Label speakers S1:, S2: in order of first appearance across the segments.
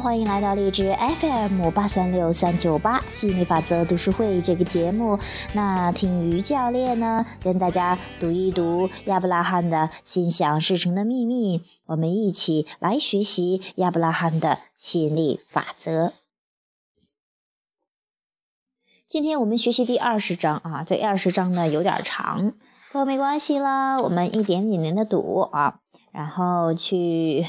S1: 欢迎来到荔枝 FM 八三六三九八吸引力法则读书会这个节目。那听于教练呢，跟大家读一读亚伯拉罕的心想事成的秘密，我们一起来学习亚伯拉罕的吸引力法则。今天我们学习第二十章啊，这二十章呢有点长，不过没关系啦，我们一点一点的读啊，然后去。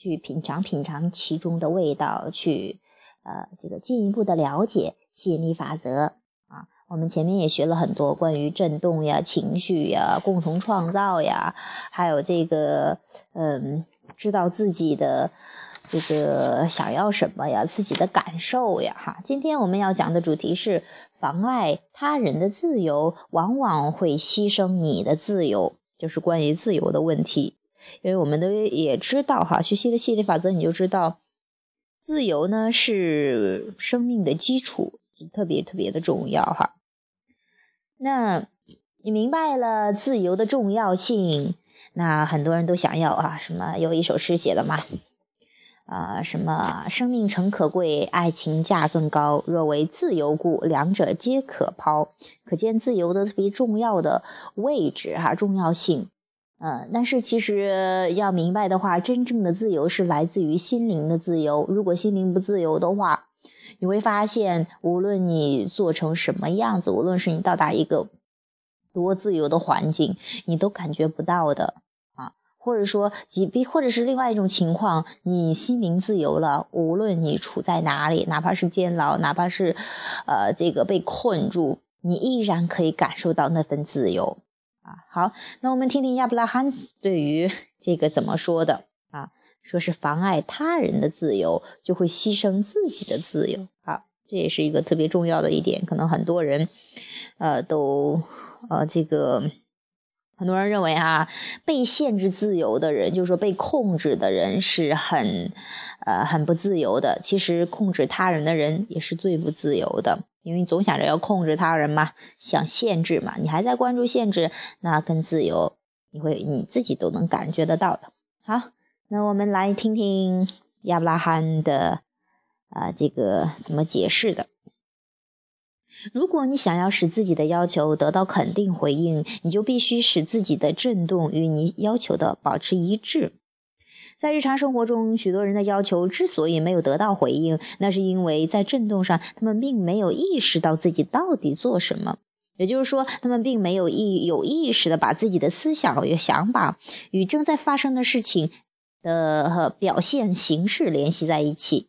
S1: 去品尝品尝其中的味道，去呃这个进一步的了解吸引力法则啊。我们前面也学了很多关于震动呀、情绪呀、共同创造呀，还有这个嗯知道自己的这个想要什么呀、自己的感受呀哈。今天我们要讲的主题是妨碍他人的自由，往往会牺牲你的自由，就是关于自由的问题。因为我们都也知道哈，学习的吸引力法则，你就知道，自由呢是生命的基础，特别特别的重要哈。那你明白了自由的重要性，那很多人都想要啊，什么有一首诗写的嘛，啊，什么生命诚可贵，爱情价更高，若为自由故，两者皆可抛。可见自由的特别重要的位置哈，重要性。嗯，但是其实要明白的话，真正的自由是来自于心灵的自由。如果心灵不自由的话，你会发现，无论你做成什么样子，无论是你到达一个多自由的环境，你都感觉不到的啊。或者说，即比或者是另外一种情况，你心灵自由了，无论你处在哪里，哪怕是监牢，哪怕是呃这个被困住，你依然可以感受到那份自由。好，那我们听听亚伯拉罕对于这个怎么说的啊？说是妨碍他人的自由，就会牺牲自己的自由。好，这也是一个特别重要的一点，可能很多人呃都呃这个很多人认为啊，被限制自由的人，就是说被控制的人是很呃很不自由的。其实控制他人的人也是最不自由的。因为你总想着要控制他人嘛，想限制嘛，你还在关注限制，那跟自由，你会你自己都能感觉得到的。好，那我们来听听亚伯拉罕的啊这个怎么解释的。如果你想要使自己的要求得到肯定回应，你就必须使自己的振动与你要求的保持一致。在日常生活中，许多人的要求之所以没有得到回应，那是因为在振动上，他们并没有意识到自己到底做什么。也就是说，他们并没有意有意识的把自己的思想与想法与正在发生的事情的表现形式联系在一起。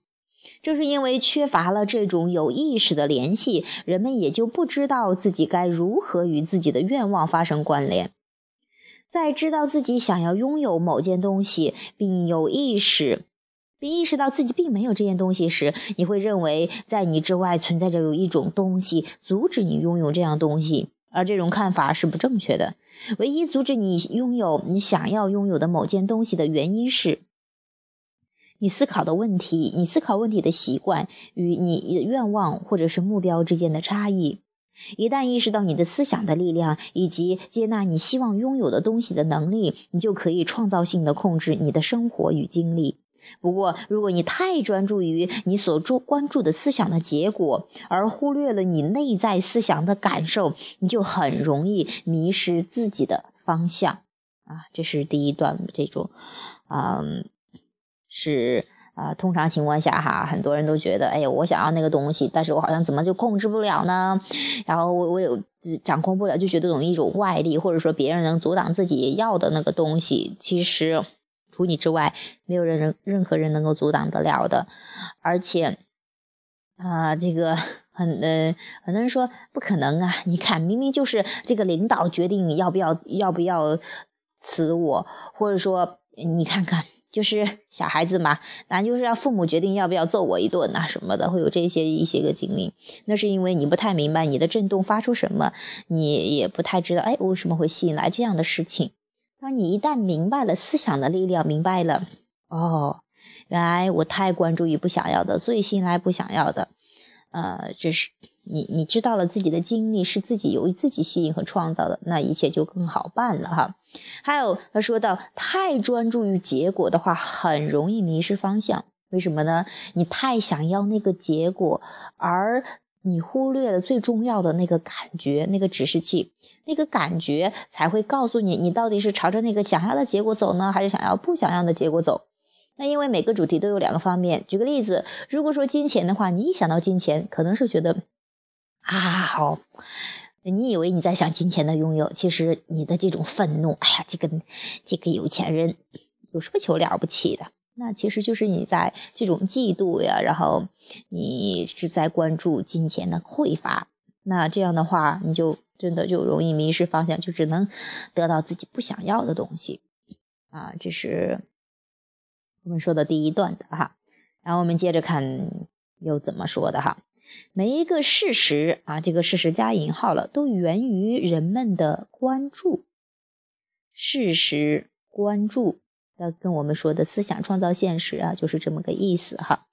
S1: 正是因为缺乏了这种有意识的联系，人们也就不知道自己该如何与自己的愿望发生关联。在知道自己想要拥有某件东西，并有意识，并意识到自己并没有这件东西时，你会认为在你之外存在着有一种东西阻止你拥有这样东西，而这种看法是不正确的。唯一阻止你拥有你想要拥有的某件东西的原因是，你思考的问题、你思考问题的习惯与你的愿望或者是目标之间的差异。一旦意识到你的思想的力量以及接纳你希望拥有的东西的能力，你就可以创造性的控制你的生活与精力。不过，如果你太专注于你所注关注的思想的结果，而忽略了你内在思想的感受，你就很容易迷失自己的方向。啊，这是第一段这种，嗯，是。啊，通常情况下哈，很多人都觉得，哎呀，我想要那个东西，但是我好像怎么就控制不了呢？然后我我有掌控不了，就觉得有一种外力，或者说别人能阻挡自己要的那个东西。其实除你之外，没有人任任何人能够阻挡得了的。而且啊，这个很呃，很多人说不可能啊！你看，明明就是这个领导决定要不要要不要辞我，或者说你看看。就是 小孩子嘛，那就是要父母决定要不要揍我一顿呐什么的，会有这些一些个经历。那是因为你不太明白你的震动发出什么，你也不太知道，哎，为什么会吸引来这样的事情。当你一旦明白了思想的力量，明白了，哦，原来我太关注于不想要的，所以吸引来不想要的。呃，这是你你知道了自己的经历是自己由于自己吸引和创造的，那一切就更好办了哈。还有他说到，太专注于结果的话，很容易迷失方向。为什么呢？你太想要那个结果，而你忽略了最重要的那个感觉，那个指示器，那个感觉才会告诉你，你到底是朝着那个想要的结果走呢，还是想要不想要的结果走？那因为每个主题都有两个方面。举个例子，如果说金钱的话，你一想到金钱，可能是觉得啊好，你以为你在想金钱的拥有，其实你的这种愤怒，哎呀，这个这个有钱人有什么求了不起的？那其实就是你在这种嫉妒呀，然后你是在关注金钱的匮乏。那这样的话，你就真的就容易迷失方向，就只能得到自己不想要的东西啊。这是我们说的第一段的哈。然后我们接着看又怎么说的哈。每一个事实啊，这个事实加引号了，都源于人们的关注。事实关注。要跟我们说的思想创造现实啊，就是这么个意思哈。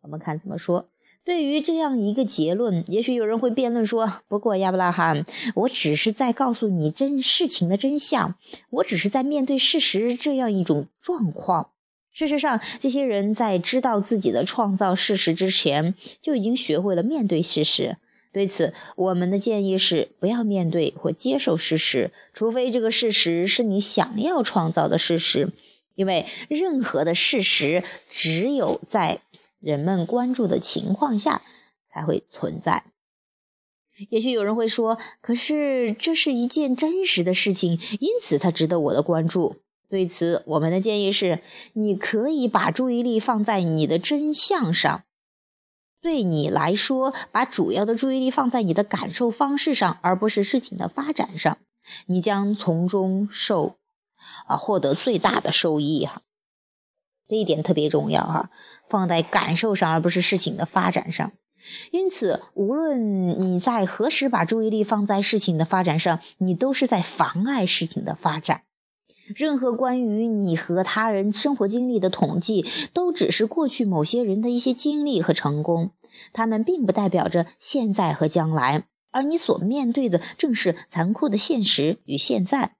S1: 我们看怎么说。对于这样一个结论，也许有人会辩论说：“不过亚伯拉罕，我只是在告诉你真事情的真相，我只是在面对事实这样一种状况。”事实上，这些人在知道自己的创造事实之前，就已经学会了面对事实。对此，我们的建议是不要面对或接受事实，除非这个事实是你想要创造的事实。因为任何的事实只有在人们关注的情况下才会存在。也许有人会说：“可是这是一件真实的事情，因此它值得我的关注。”对此，我们的建议是：你可以把注意力放在你的真相上。对你来说，把主要的注意力放在你的感受方式上，而不是事情的发展上，你将从中受。啊，获得最大的收益哈，这一点特别重要哈，放在感受上而不是事情的发展上。因此，无论你在何时把注意力放在事情的发展上，你都是在妨碍事情的发展。任何关于你和他人生活经历的统计，都只是过去某些人的一些经历和成功，他们并不代表着现在和将来，而你所面对的正是残酷的现实与现在。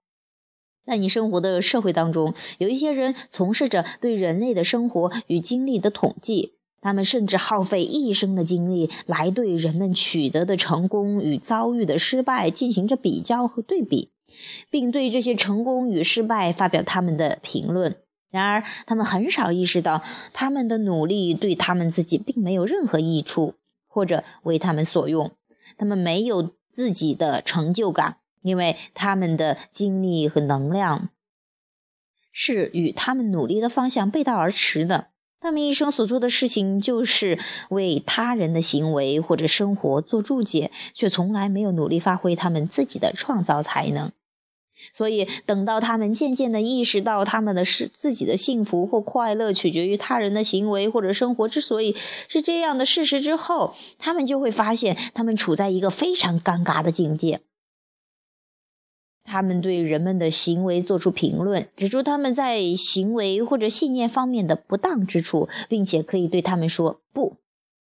S1: 在你生活的社会当中，有一些人从事着对人类的生活与经历的统计，他们甚至耗费一生的精力来对人们取得的成功与遭遇的失败进行着比较和对比，并对这些成功与失败发表他们的评论。然而，他们很少意识到，他们的努力对他们自己并没有任何益处，或者为他们所用。他们没有自己的成就感。因为他们的精力和能量是与他们努力的方向背道而驰的。他们一生所做的事情就是为他人的行为或者生活做注解，却从来没有努力发挥他们自己的创造才能。所以，等到他们渐渐的意识到他们的是自己的幸福或快乐取决于他人的行为或者生活之所以是这样的事实之后，他们就会发现他们处在一个非常尴尬的境界。他们对人们的行为做出评论，指出他们在行为或者信念方面的不当之处，并且可以对他们说不。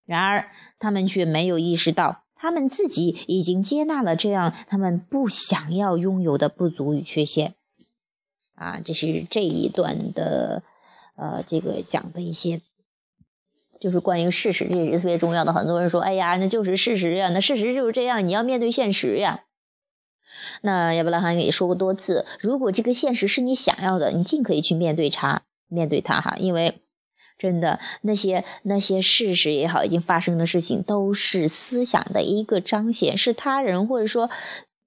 S1: 然而，他们却没有意识到，他们自己已经接纳了这样他们不想要拥有的不足与缺陷。啊，这是这一段的，呃，这个讲的一些，就是关于事实，这也是特别重要的。很多人说：“哎呀，那就是事实呀，那事实就是这样，你要面对现实呀。”那亚伯拉罕也说过多次，如果这个现实是你想要的，你尽可以去面对它，面对它哈，因为真的那些那些事实也好，已经发生的事情都是思想的一个彰显，是他人或者说，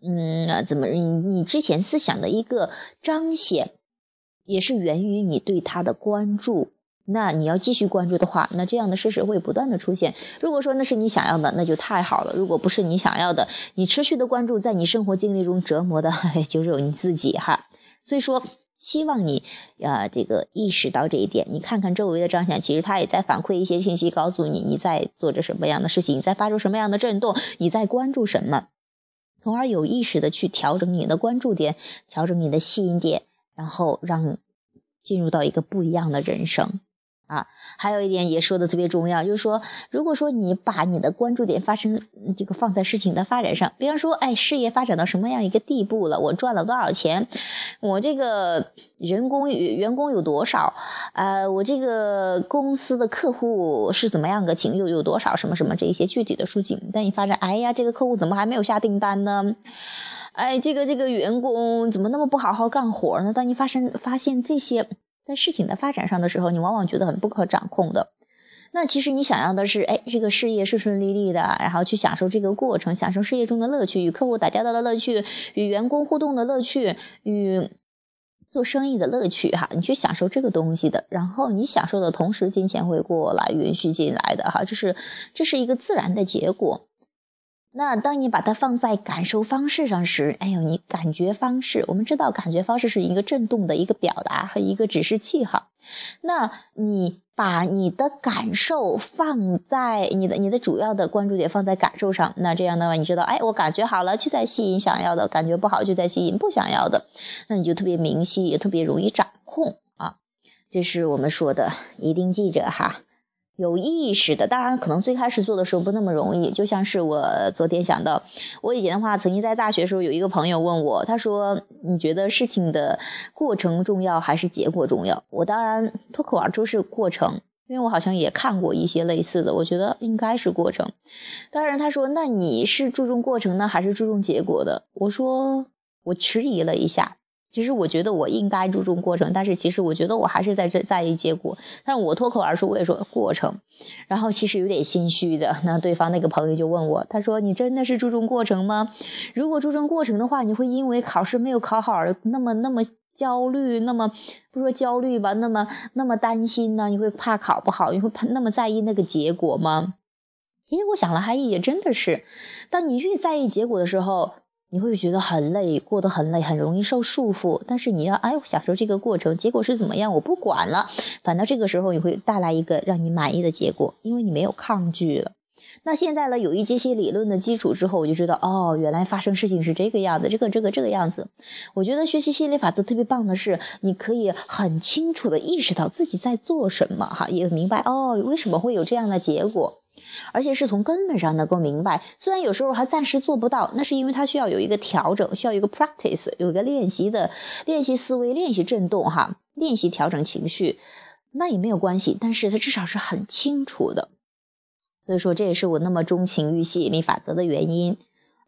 S1: 嗯，怎么你你之前思想的一个彰显，也是源于你对他的关注。那你要继续关注的话，那这样的事实会不断的出现。如果说那是你想要的，那就太好了；如果不是你想要的，你持续的关注，在你生活经历中折磨的 就只有你自己哈。所以说，希望你呃，这个意识到这一点。你看看周围的张想，其实他也在反馈一些信息，告诉你你在做着什么样的事情，你在发出什么样的震动，你在关注什么，从而有意识的去调整你的关注点，调整你的吸引点，然后让进入到一个不一样的人生。啊，还有一点也说的特别重要，就是说，如果说你把你的关注点发生这个放在事情的发展上，比方说，哎，事业发展到什么样一个地步了，我赚了多少钱，我这个人工与员工有多少，呃，我这个公司的客户是怎么样个情有有多少什么什么这一些具体的数据，但你发现，哎呀，这个客户怎么还没有下订单呢？哎，这个这个员工怎么那么不好好干活呢？当你发生发现这些。在事情的发展上的时候，你往往觉得很不可掌控的。那其实你想要的是，哎，这个事业顺顺利利的，然后去享受这个过程，享受事业中的乐趣，与客户打交道的乐趣，与员工互动的乐趣，与做生意的乐趣，哈，你去享受这个东西的。然后你享受的同时，金钱会过来，允许进来的，哈，这是这是一个自然的结果。那当你把它放在感受方式上时，哎呦，你感觉方式，我们知道感觉方式是一个震动的一个表达和一个指示器哈。那你把你的感受放在你的你的主要的关注点放在感受上，那这样的话，你知道，哎，我感觉好了，就在吸引想要的；感觉不好，就在吸引不想要的。那你就特别明晰，也特别容易掌控啊。这是我们说的，一定记着哈。有意识的，当然可能最开始做的时候不那么容易。就像是我昨天想到，我以前的话，曾经在大学的时候有一个朋友问我，他说：“你觉得事情的过程重要还是结果重要？”我当然脱口而出是过程，因为我好像也看过一些类似的，我觉得应该是过程。当然他说：“那你是注重过程呢，还是注重结果的？”我说：“我迟疑了一下。”其实我觉得我应该注重过程，但是其实我觉得我还是在这在意结果。但是我脱口而出我也说过程，然后其实有点心虚的。那对方那个朋友就问我，他说：“你真的是注重过程吗？如果注重过程的话，你会因为考试没有考好而那么那么焦虑，那么不说焦虑吧，那么那么担心呢？你会怕考不好，你会怕那么在意那个结果吗？”其实我想了，还也真的是，当你越在意结果的时候。你会觉得很累，过得很累，很容易受束缚。但是你要哎，享受这个过程，结果是怎么样，我不管了。反倒这个时候你会带来一个让你满意的结果，因为你没有抗拒了。那现在呢，有一这些理论的基础之后，我就知道哦，原来发生事情是这个样子，这个这个这个样子。我觉得学习心理法则特别棒的是，你可以很清楚的意识到自己在做什么，哈，也明白哦，为什么会有这样的结果。而且是从根本上能够明白，虽然有时候还暂时做不到，那是因为它需要有一个调整，需要一个 practice，有一个练习的练习思维、练习震动哈，练习调整情绪，那也没有关系。但是它至少是很清楚的，所以说这也是我那么钟情于吸引力法则的原因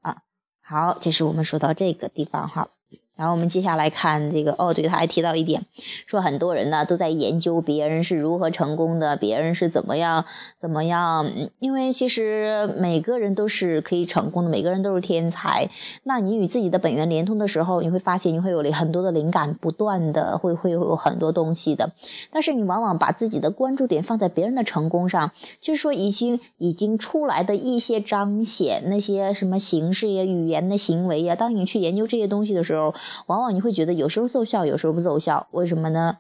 S1: 啊。好，这是我们说到这个地方哈。然后我们接下来看这个哦，对，他还提到一点，说很多人呢都在研究别人是如何成功的，别人是怎么样怎么样。因为其实每个人都是可以成功的，每个人都是天才。那你与自己的本源连通的时候，你会发现你会有很多的灵感，不断的会会有很多东西的。但是你往往把自己的关注点放在别人的成功上，就是说已经已经出来的一些彰显那些什么形式呀、语言的行为呀，当你去研究这些东西的时候。往往你会觉得有时候奏效，有时候不奏效，为什么呢？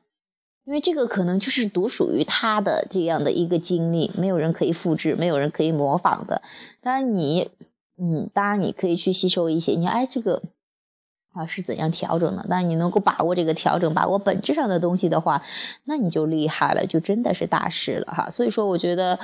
S1: 因为这个可能就是独属于他的这样的一个经历，没有人可以复制，没有人可以模仿的。当然你，嗯，当然你可以去吸收一些，你哎这个啊是怎样调整的？但你能够把握这个调整，把握本质上的东西的话，那你就厉害了，就真的是大师了哈。所以说，我觉得。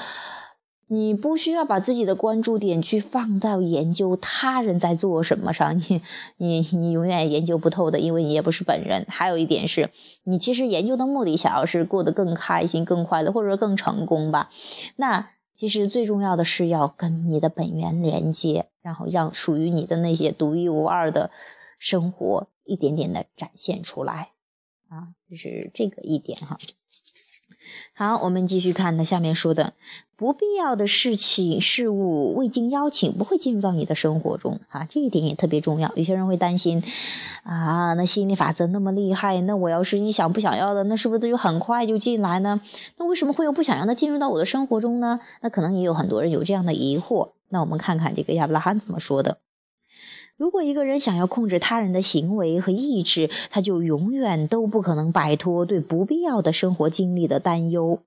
S1: 你不需要把自己的关注点去放到研究他人在做什么上，你你你永远研究不透的，因为你也不是本人。还有一点是，你其实研究的目的想要是过得更开心、更快乐，或者说更成功吧。那其实最重要的是要跟你的本源连接，然后让属于你的那些独一无二的生活一点点的展现出来啊，就是这个一点哈。好，我们继续看他下面说的，不必要的事情、事物未经邀请不会进入到你的生活中啊，这一点也特别重要。有些人会担心啊，那吸引力法则那么厉害，那我要是一想不想要的，那是不是就很快就进来呢？那为什么会有不想要的进入到我的生活中呢？那可能也有很多人有这样的疑惑。那我们看看这个亚伯拉罕怎么说的。如果一个人想要控制他人的行为和意志，他就永远都不可能摆脱对不必要的生活经历的担忧。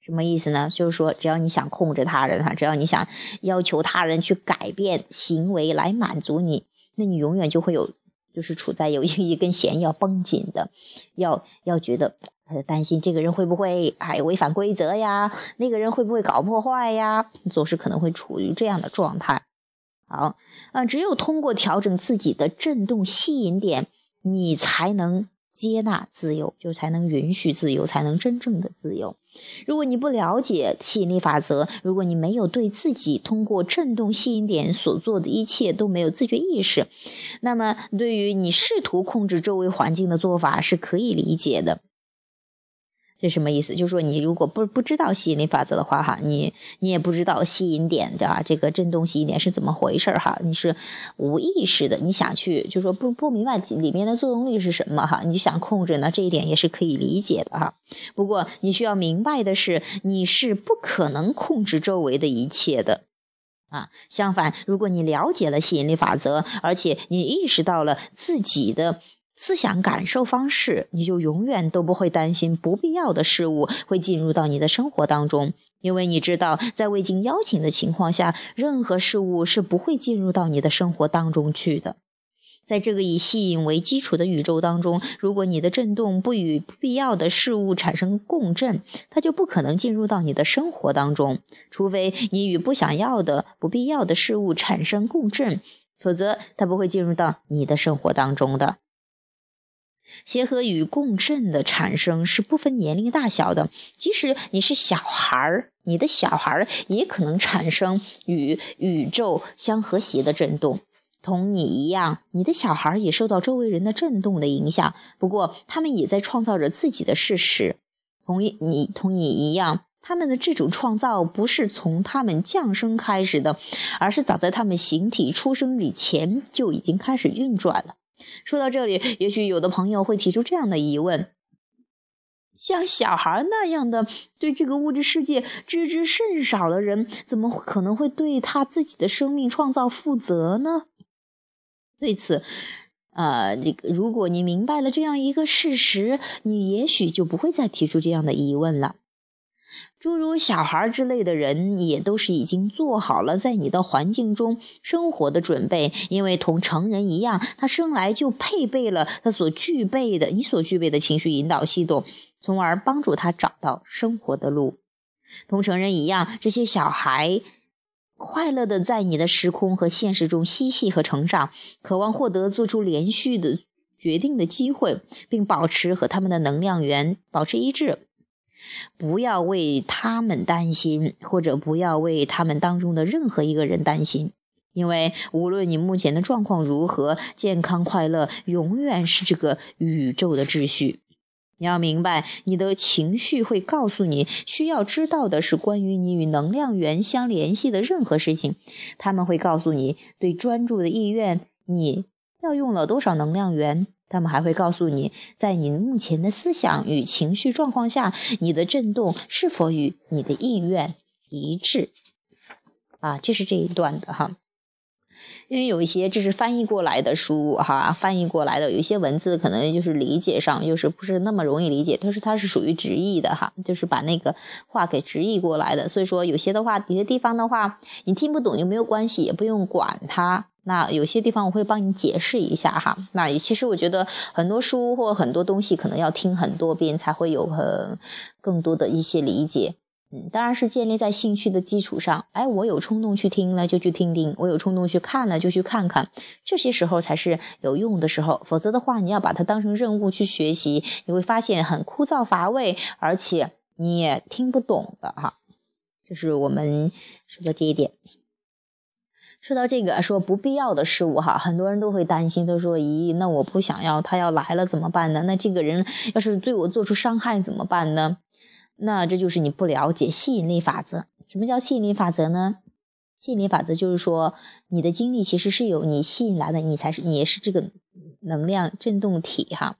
S1: 什么意思呢？就是说，只要你想控制他人哈，只要你想要求他人去改变行为来满足你，那你永远就会有，就是处在有一一根弦要绷紧的，要要觉得担心这个人会不会哎违反规则呀，那个人会不会搞破坏呀，总是可能会处于这样的状态。好，啊，只有通过调整自己的振动吸引点，你才能接纳自由，就才能允许自由，才能真正的自由。如果你不了解吸引力法则，如果你没有对自己通过振动吸引点所做的一切都没有自觉意识，那么对于你试图控制周围环境的做法是可以理解的。这什么意思？就是说，你如果不不知道吸引力法则的话，哈，你你也不知道吸引点的这个震动吸引点是怎么回事儿，哈，你是无意识的，你想去，就说不不明白里面的作用力是什么，哈，你就想控制呢，这一点也是可以理解的，哈。不过你需要明白的是，你是不可能控制周围的一切的，啊，相反，如果你了解了吸引力法则，而且你意识到了自己的。思想感受方式，你就永远都不会担心不必要的事物会进入到你的生活当中，因为你知道，在未经邀请的情况下，任何事物是不会进入到你的生活当中去的。在这个以吸引为基础的宇宙当中，如果你的振动不与不必要的事物产生共振，它就不可能进入到你的生活当中。除非你与不想要的、不必要的事物产生共振，否则它不会进入到你的生活当中的。协和与共振的产生是不分年龄大小的，即使你是小孩儿，你的小孩儿也可能产生与宇宙相和谐的震动。同你一样，你的小孩也受到周围人的震动的影响，不过他们也在创造着自己的事实。同你同你一样，他们的这种创造不是从他们降生开始的，而是早在他们形体出生以前就已经开始运转了。说到这里，也许有的朋友会提出这样的疑问：像小孩那样的对这个物质世界知之甚少的人，怎么可能会对他自己的生命创造负责呢？对此，呃，这个如果你明白了这样一个事实，你也许就不会再提出这样的疑问了。诸如小孩之类的人，也都是已经做好了在你的环境中生活的准备，因为同成人一样，他生来就配备了他所具备的你所具备的情绪引导系统，从而帮助他找到生活的路。同成人一样，这些小孩快乐的在你的时空和现实中嬉戏和成长，渴望获得做出连续的决定的机会，并保持和他们的能量源保持一致。不要为他们担心，或者不要为他们当中的任何一个人担心，因为无论你目前的状况如何，健康快乐永远是这个宇宙的秩序。你要明白，你的情绪会告诉你需要知道的是关于你与能量源相联系的任何事情。他们会告诉你对专注的意愿，你要用了多少能量源。他们还会告诉你，在你目前的思想与情绪状况下，你的振动是否与你的意愿一致。啊，这是这一段的哈。因为有一些这是翻译过来的书哈，翻译过来的有一些文字可能就是理解上就是不是那么容易理解，但是它是属于直译的哈，就是把那个话给直译过来的。所以说有些的话，有些地方的话你听不懂就没有关系，也不用管它。那有些地方我会帮你解释一下哈。那其实我觉得很多书或很多东西可能要听很多遍才会有很更多的一些理解。嗯，当然是建立在兴趣的基础上。哎，我有冲动去听了就去听听，我有冲动去看了就去看看，这些时候才是有用的时候。否则的话，你要把它当成任务去学习，你会发现很枯燥乏味，而且你也听不懂的哈。这是我们说的这一点。说到这个，说不必要的事物哈，很多人都会担心，都说咦，那我不想要，他要来了怎么办呢？那这个人要是对我做出伤害怎么办呢？那这就是你不了解吸引力法则。什么叫吸引力法则呢？吸引力法则就是说，你的经历其实是由你吸引来的，你才是，你也是这个能量振动体哈。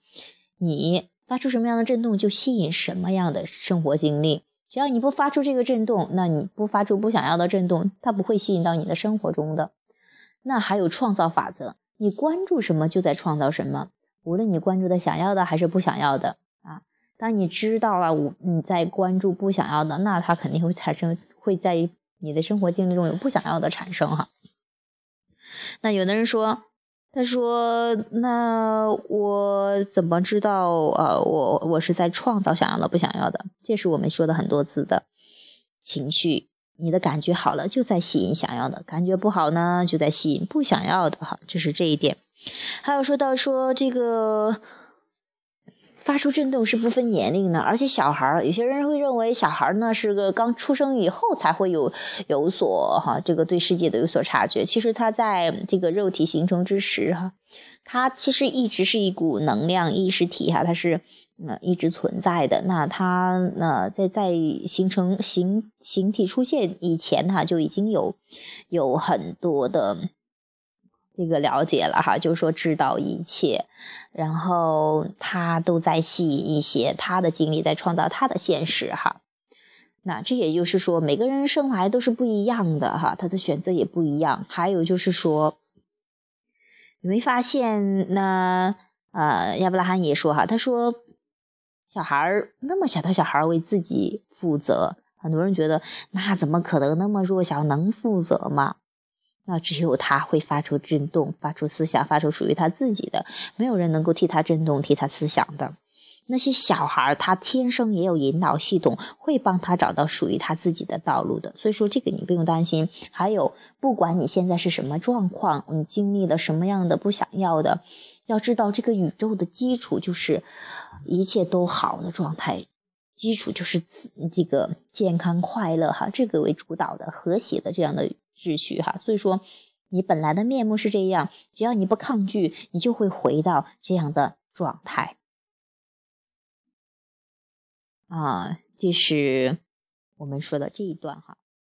S1: 你发出什么样的振动，就吸引什么样的生活经历。只要你不发出这个震动，那你不发出不想要的震动，它不会吸引到你的生活中的。那还有创造法则，你关注什么就在创造什么，无论你关注的想要的还是不想要的啊。当你知道了我你在关注不想要的，那它肯定会产生会在你的生活经历中有不想要的产生哈。那有的人说。他说：“那我怎么知道？呃，我我是在创造想要的，不想要的？这是我们说的很多次的情绪。你的感觉好了，就在吸引想要的；感觉不好呢，就在吸引不想要的。哈，这是这一点。还有说到说这个。”发出震动是不分年龄的，而且小孩儿，有些人会认为小孩儿呢是个刚出生以后才会有有所哈，这个对世界的有所察觉。其实他在这个肉体形成之时哈，他其实一直是一股能量意识体哈，它是呃一直存在的。那他呢在在形成形形体出现以前哈，就已经有有很多的。这个了解了哈，就是说知道一切，然后他都在吸引一些他的经历，在创造他的现实哈。那这也就是说，每个人生来都是不一样的哈，他的选择也不一样。还有就是说，你没发现那呃，亚伯拉罕也说哈，他说小孩儿那么小的小孩为自己负责，很多人觉得那怎么可能那么弱小能负责吗？那只有他会发出震动，发出思想，发出属于他自己的，没有人能够替他震动，替他思想的。那些小孩儿，他天生也有引导系统，会帮他找到属于他自己的道路的。所以说，这个你不用担心。还有，不管你现在是什么状况，你经历了什么样的不想要的，要知道这个宇宙的基础就是一切都好的状态，基础就是这个健康快乐哈，这个为主导的和谐的这样的。秩序哈，所以说你本来的面目是这样，只要你不抗拒，你就会回到这样的状态啊。这是我们说的这一段哈。